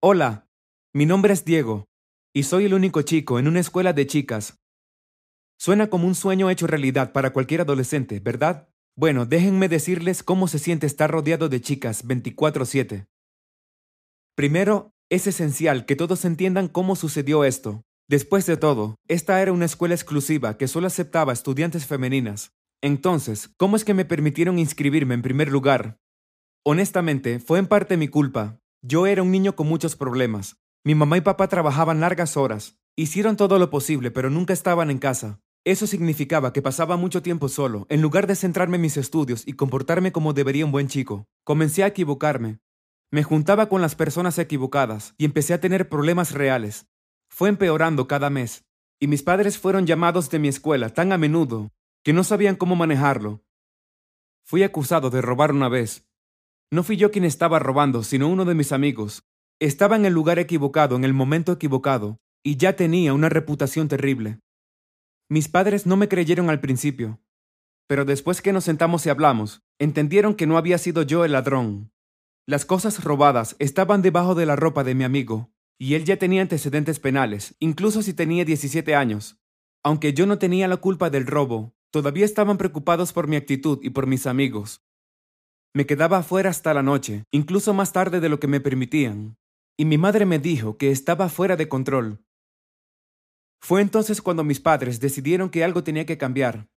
Hola, mi nombre es Diego, y soy el único chico en una escuela de chicas. Suena como un sueño hecho realidad para cualquier adolescente, ¿verdad? Bueno, déjenme decirles cómo se siente estar rodeado de chicas 24/7. Primero, es esencial que todos entiendan cómo sucedió esto. Después de todo, esta era una escuela exclusiva que solo aceptaba estudiantes femeninas. Entonces, ¿cómo es que me permitieron inscribirme en primer lugar? Honestamente, fue en parte mi culpa. Yo era un niño con muchos problemas. Mi mamá y papá trabajaban largas horas. Hicieron todo lo posible, pero nunca estaban en casa. Eso significaba que pasaba mucho tiempo solo, en lugar de centrarme en mis estudios y comportarme como debería un buen chico. Comencé a equivocarme. Me juntaba con las personas equivocadas y empecé a tener problemas reales. Fue empeorando cada mes, y mis padres fueron llamados de mi escuela tan a menudo que no sabían cómo manejarlo. Fui acusado de robar una vez. No fui yo quien estaba robando, sino uno de mis amigos. Estaba en el lugar equivocado, en el momento equivocado, y ya tenía una reputación terrible. Mis padres no me creyeron al principio, pero después que nos sentamos y hablamos, entendieron que no había sido yo el ladrón. Las cosas robadas estaban debajo de la ropa de mi amigo, y él ya tenía antecedentes penales, incluso si tenía 17 años. Aunque yo no tenía la culpa del robo, todavía estaban preocupados por mi actitud y por mis amigos. Me quedaba afuera hasta la noche, incluso más tarde de lo que me permitían, y mi madre me dijo que estaba fuera de control, fue entonces cuando mis padres decidieron que algo tenía que cambiar.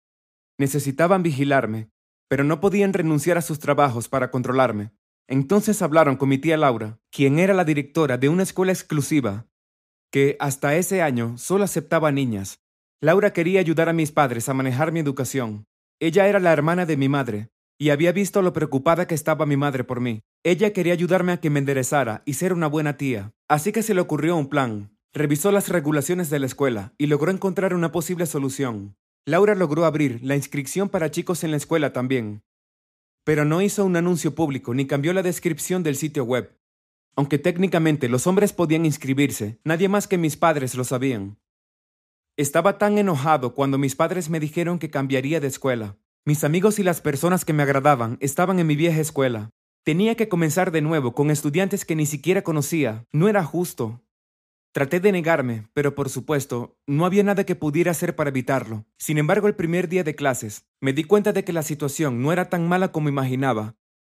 Necesitaban vigilarme, pero no podían renunciar a sus trabajos para controlarme. Entonces hablaron con mi tía Laura, quien era la directora de una escuela exclusiva, que hasta ese año solo aceptaba niñas. Laura quería ayudar a mis padres a manejar mi educación. Ella era la hermana de mi madre, y había visto lo preocupada que estaba mi madre por mí. Ella quería ayudarme a que me enderezara y ser una buena tía. Así que se le ocurrió un plan. Revisó las regulaciones de la escuela y logró encontrar una posible solución. Laura logró abrir la inscripción para chicos en la escuela también. Pero no hizo un anuncio público ni cambió la descripción del sitio web. Aunque técnicamente los hombres podían inscribirse, nadie más que mis padres lo sabían. Estaba tan enojado cuando mis padres me dijeron que cambiaría de escuela. Mis amigos y las personas que me agradaban estaban en mi vieja escuela. Tenía que comenzar de nuevo con estudiantes que ni siquiera conocía. No era justo. Traté de negarme, pero por supuesto, no había nada que pudiera hacer para evitarlo. Sin embargo, el primer día de clases, me di cuenta de que la situación no era tan mala como imaginaba.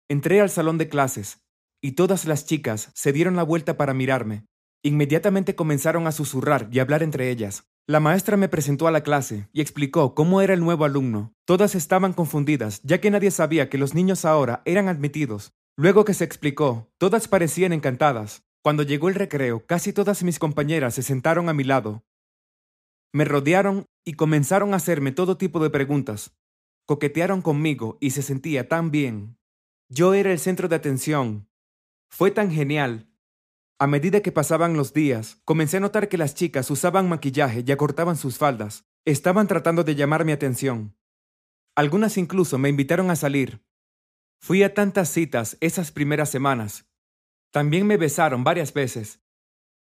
Entré al salón de clases, y todas las chicas se dieron la vuelta para mirarme. Inmediatamente comenzaron a susurrar y hablar entre ellas. La maestra me presentó a la clase y explicó cómo era el nuevo alumno. Todas estaban confundidas, ya que nadie sabía que los niños ahora eran admitidos. Luego que se explicó, todas parecían encantadas. Cuando llegó el recreo, casi todas mis compañeras se sentaron a mi lado. Me rodearon y comenzaron a hacerme todo tipo de preguntas. Coquetearon conmigo y se sentía tan bien. Yo era el centro de atención. Fue tan genial. A medida que pasaban los días, comencé a notar que las chicas usaban maquillaje y acortaban sus faldas. Estaban tratando de llamar mi atención. Algunas incluso me invitaron a salir. Fui a tantas citas esas primeras semanas también me besaron varias veces.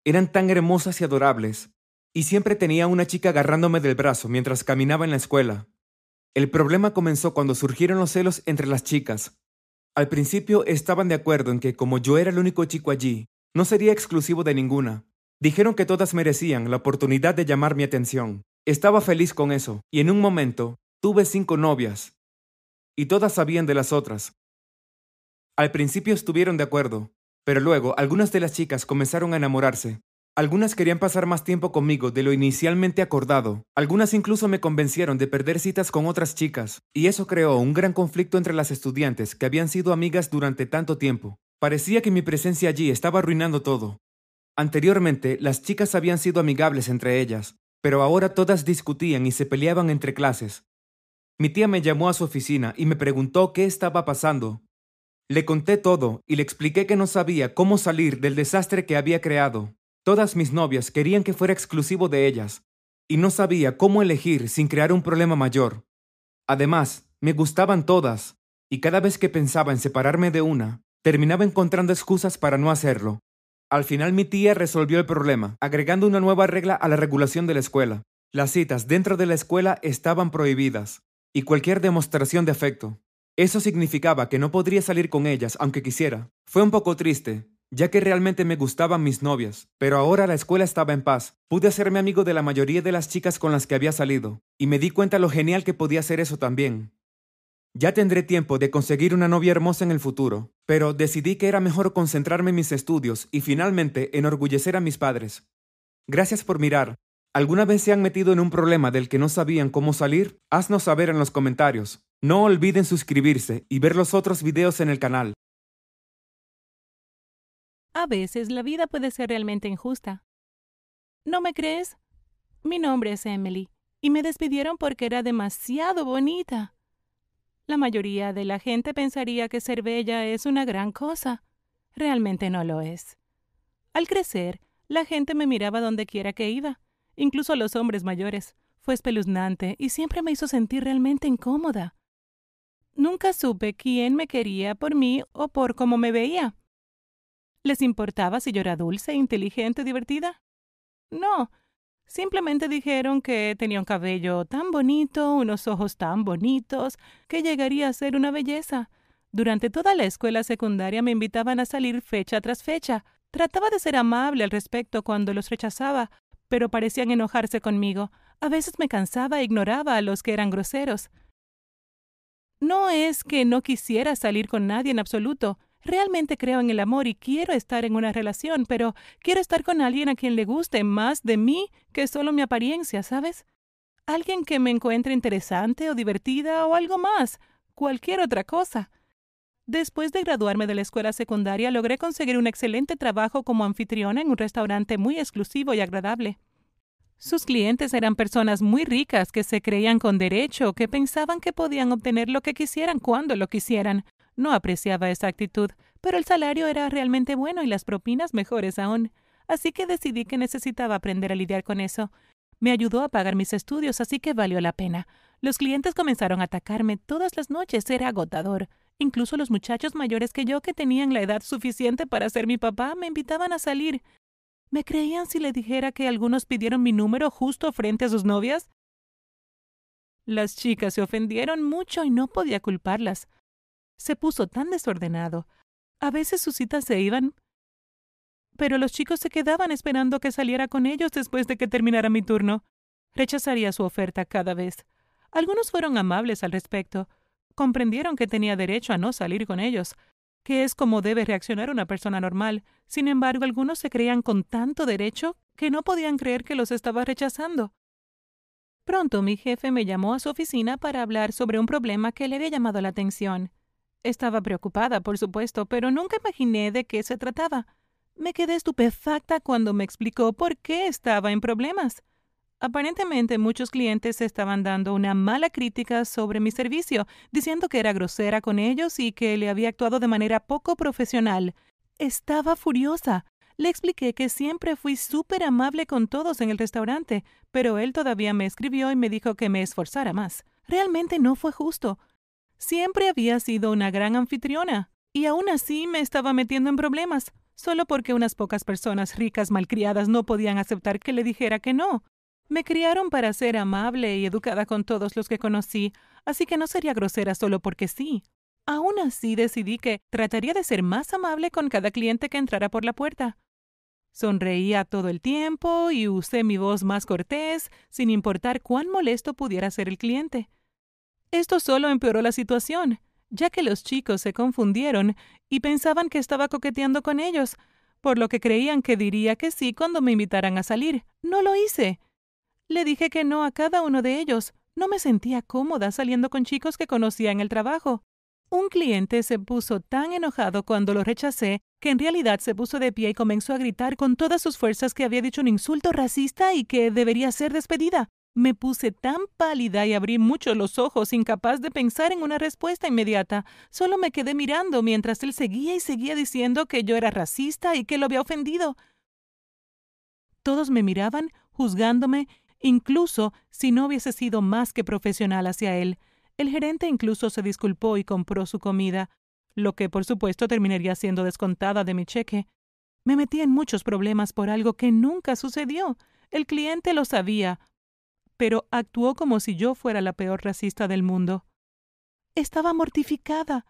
Eran tan hermosas y adorables, y siempre tenía una chica agarrándome del brazo mientras caminaba en la escuela. El problema comenzó cuando surgieron los celos entre las chicas. Al principio estaban de acuerdo en que como yo era el único chico allí, no sería exclusivo de ninguna. Dijeron que todas merecían la oportunidad de llamar mi atención. Estaba feliz con eso, y en un momento tuve cinco novias. Y todas sabían de las otras. Al principio estuvieron de acuerdo, pero luego algunas de las chicas comenzaron a enamorarse. Algunas querían pasar más tiempo conmigo de lo inicialmente acordado. Algunas incluso me convencieron de perder citas con otras chicas, y eso creó un gran conflicto entre las estudiantes que habían sido amigas durante tanto tiempo. Parecía que mi presencia allí estaba arruinando todo. Anteriormente, las chicas habían sido amigables entre ellas, pero ahora todas discutían y se peleaban entre clases. Mi tía me llamó a su oficina y me preguntó qué estaba pasando, le conté todo y le expliqué que no sabía cómo salir del desastre que había creado. Todas mis novias querían que fuera exclusivo de ellas, y no sabía cómo elegir sin crear un problema mayor. Además, me gustaban todas, y cada vez que pensaba en separarme de una, terminaba encontrando excusas para no hacerlo. Al final mi tía resolvió el problema, agregando una nueva regla a la regulación de la escuela. Las citas dentro de la escuela estaban prohibidas, y cualquier demostración de afecto, eso significaba que no podría salir con ellas aunque quisiera. Fue un poco triste, ya que realmente me gustaban mis novias, pero ahora la escuela estaba en paz. Pude hacerme amigo de la mayoría de las chicas con las que había salido, y me di cuenta lo genial que podía ser eso también. Ya tendré tiempo de conseguir una novia hermosa en el futuro, pero decidí que era mejor concentrarme en mis estudios y finalmente enorgullecer a mis padres. Gracias por mirar. ¿Alguna vez se han metido en un problema del que no sabían cómo salir? Haznos saber en los comentarios. No olviden suscribirse y ver los otros videos en el canal. A veces la vida puede ser realmente injusta. ¿No me crees? Mi nombre es Emily, y me despidieron porque era demasiado bonita. La mayoría de la gente pensaría que ser bella es una gran cosa. Realmente no lo es. Al crecer, la gente me miraba donde quiera que iba, incluso los hombres mayores. Fue espeluznante y siempre me hizo sentir realmente incómoda. Nunca supe quién me quería por mí o por cómo me veía. ¿Les importaba si yo era dulce, inteligente, divertida? No, Simplemente dijeron que tenía un cabello tan bonito, unos ojos tan bonitos, que llegaría a ser una belleza. Durante toda la escuela secundaria me invitaban a salir fecha tras fecha. Trataba de ser amable al respecto cuando los rechazaba, pero parecían enojarse conmigo. A veces me cansaba e ignoraba a los que eran groseros. No es que no quisiera salir con nadie en absoluto. Realmente creo en el amor y quiero estar en una relación, pero quiero estar con alguien a quien le guste más de mí que solo mi apariencia, ¿sabes? Alguien que me encuentre interesante o divertida o algo más, cualquier otra cosa. Después de graduarme de la escuela secundaria, logré conseguir un excelente trabajo como anfitriona en un restaurante muy exclusivo y agradable. Sus clientes eran personas muy ricas que se creían con derecho, que pensaban que podían obtener lo que quisieran cuando lo quisieran. No apreciaba esa actitud, pero el salario era realmente bueno y las propinas mejores aún. Así que decidí que necesitaba aprender a lidiar con eso. Me ayudó a pagar mis estudios, así que valió la pena. Los clientes comenzaron a atacarme todas las noches, era agotador. Incluso los muchachos mayores que yo, que tenían la edad suficiente para ser mi papá, me invitaban a salir. ¿Me creían si le dijera que algunos pidieron mi número justo frente a sus novias? Las chicas se ofendieron mucho y no podía culparlas se puso tan desordenado. A veces sus citas se iban, pero los chicos se quedaban esperando que saliera con ellos después de que terminara mi turno. Rechazaría su oferta cada vez. Algunos fueron amables al respecto. Comprendieron que tenía derecho a no salir con ellos, que es como debe reaccionar una persona normal. Sin embargo, algunos se creían con tanto derecho que no podían creer que los estaba rechazando. Pronto mi jefe me llamó a su oficina para hablar sobre un problema que le había llamado la atención. Estaba preocupada, por supuesto, pero nunca imaginé de qué se trataba. Me quedé estupefacta cuando me explicó por qué estaba en problemas. Aparentemente muchos clientes estaban dando una mala crítica sobre mi servicio, diciendo que era grosera con ellos y que le había actuado de manera poco profesional. Estaba furiosa. Le expliqué que siempre fui súper amable con todos en el restaurante, pero él todavía me escribió y me dijo que me esforzara más. Realmente no fue justo. Siempre había sido una gran anfitriona, y aún así me estaba metiendo en problemas, solo porque unas pocas personas ricas malcriadas no podían aceptar que le dijera que no. Me criaron para ser amable y educada con todos los que conocí, así que no sería grosera solo porque sí. Aún así decidí que trataría de ser más amable con cada cliente que entrara por la puerta. Sonreía todo el tiempo y usé mi voz más cortés, sin importar cuán molesto pudiera ser el cliente. Esto solo empeoró la situación, ya que los chicos se confundieron y pensaban que estaba coqueteando con ellos, por lo que creían que diría que sí cuando me invitaran a salir. No lo hice. Le dije que no a cada uno de ellos. No me sentía cómoda saliendo con chicos que conocía en el trabajo. Un cliente se puso tan enojado cuando lo rechacé que en realidad se puso de pie y comenzó a gritar con todas sus fuerzas que había dicho un insulto racista y que debería ser despedida. Me puse tan pálida y abrí mucho los ojos, incapaz de pensar en una respuesta inmediata. Solo me quedé mirando mientras él seguía y seguía diciendo que yo era racista y que lo había ofendido. Todos me miraban, juzgándome, incluso si no hubiese sido más que profesional hacia él. El gerente incluso se disculpó y compró su comida, lo que por supuesto terminaría siendo descontada de mi cheque. Me metí en muchos problemas por algo que nunca sucedió. El cliente lo sabía, pero actuó como si yo fuera la peor racista del mundo. Estaba mortificada.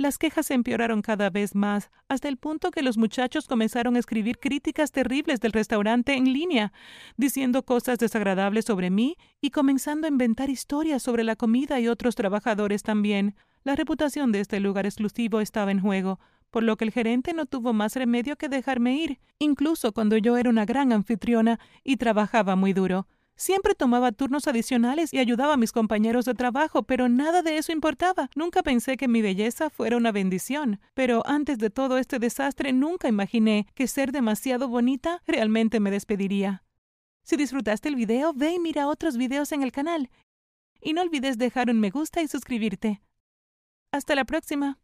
Las quejas empeoraron cada vez más, hasta el punto que los muchachos comenzaron a escribir críticas terribles del restaurante en línea, diciendo cosas desagradables sobre mí y comenzando a inventar historias sobre la comida y otros trabajadores también. La reputación de este lugar exclusivo estaba en juego, por lo que el gerente no tuvo más remedio que dejarme ir, incluso cuando yo era una gran anfitriona y trabajaba muy duro. Siempre tomaba turnos adicionales y ayudaba a mis compañeros de trabajo, pero nada de eso importaba. Nunca pensé que mi belleza fuera una bendición. Pero antes de todo este desastre nunca imaginé que ser demasiado bonita realmente me despediría. Si disfrutaste el video, ve y mira otros videos en el canal. Y no olvides dejar un me gusta y suscribirte. Hasta la próxima.